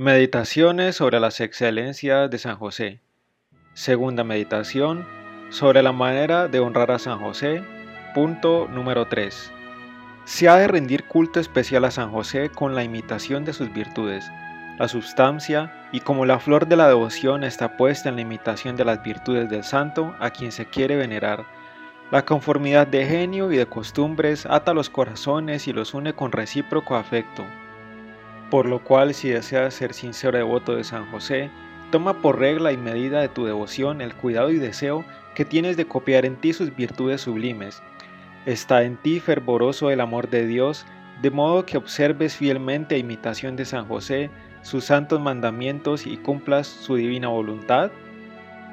Meditaciones sobre las excelencias de San José. Segunda meditación sobre la manera de honrar a San José. Punto número 3. Se ha de rendir culto especial a San José con la imitación de sus virtudes, la sustancia y como la flor de la devoción está puesta en la imitación de las virtudes del santo a quien se quiere venerar. La conformidad de genio y de costumbres ata los corazones y los une con recíproco afecto por lo cual, si deseas ser sincero devoto de San José, toma por regla y medida de tu devoción el cuidado y deseo que tienes de copiar en ti sus virtudes sublimes. Está en ti fervoroso el amor de Dios, de modo que observes fielmente a imitación de San José sus santos mandamientos y cumplas su divina voluntad.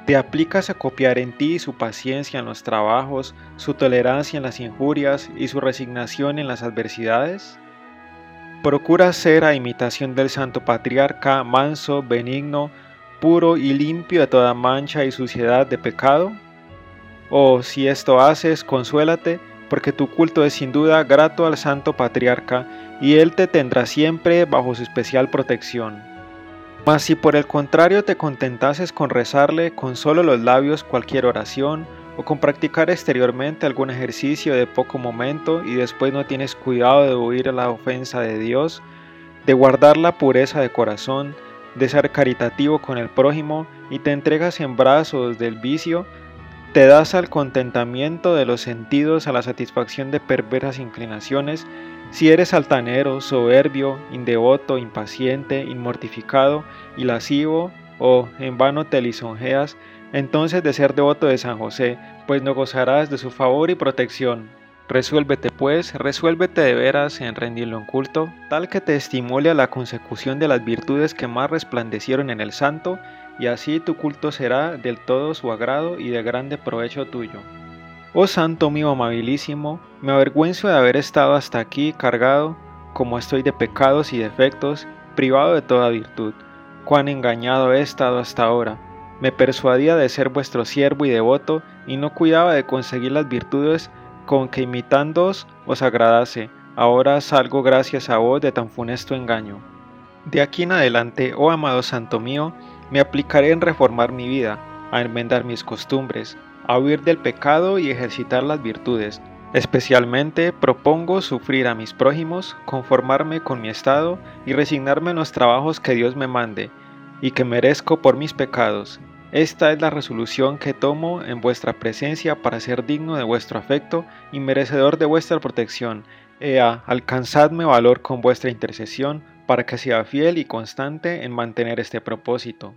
¿Te aplicas a copiar en ti su paciencia en los trabajos, su tolerancia en las injurias y su resignación en las adversidades? Procura ser a imitación del Santo Patriarca, manso, benigno, puro y limpio de toda mancha y suciedad de pecado? O si esto haces, consuélate, porque tu culto es sin duda grato al Santo Patriarca, y Él te tendrá siempre bajo su especial protección. Mas si por el contrario te contentases con rezarle con solo los labios cualquier oración, o con practicar exteriormente algún ejercicio de poco momento y después no tienes cuidado de huir a la ofensa de Dios, de guardar la pureza de corazón, de ser caritativo con el prójimo y te entregas en brazos del vicio, te das al contentamiento de los sentidos, a la satisfacción de perversas inclinaciones, si eres altanero, soberbio, indevoto, impaciente, inmortificado y lascivo, o en vano te lisonjeas, entonces de ser devoto de San José, pues no gozarás de su favor y protección. Resuélvete pues, resuélvete de veras en rendirlo en culto, tal que te estimule a la consecución de las virtudes que más resplandecieron en el santo, y así tu culto será del todo su agrado y de grande provecho tuyo. Oh Santo mío amabilísimo, me avergüenzo de haber estado hasta aquí cargado, como estoy de pecados y defectos, privado de toda virtud. Cuán engañado he estado hasta ahora me persuadía de ser vuestro siervo y devoto, y no cuidaba de conseguir las virtudes con que imitándoos os agradase. Ahora salgo gracias a vos de tan funesto engaño. De aquí en adelante, oh amado Santo mío, me aplicaré en reformar mi vida, a enmendar mis costumbres, a huir del pecado y ejercitar las virtudes. Especialmente propongo sufrir a mis prójimos, conformarme con mi estado y resignarme en los trabajos que Dios me mande y que merezco por mis pecados, esta es la resolución que tomo en vuestra presencia para ser digno de vuestro afecto y merecedor de vuestra protección. Ea, alcanzadme valor con vuestra intercesión para que sea fiel y constante en mantener este propósito.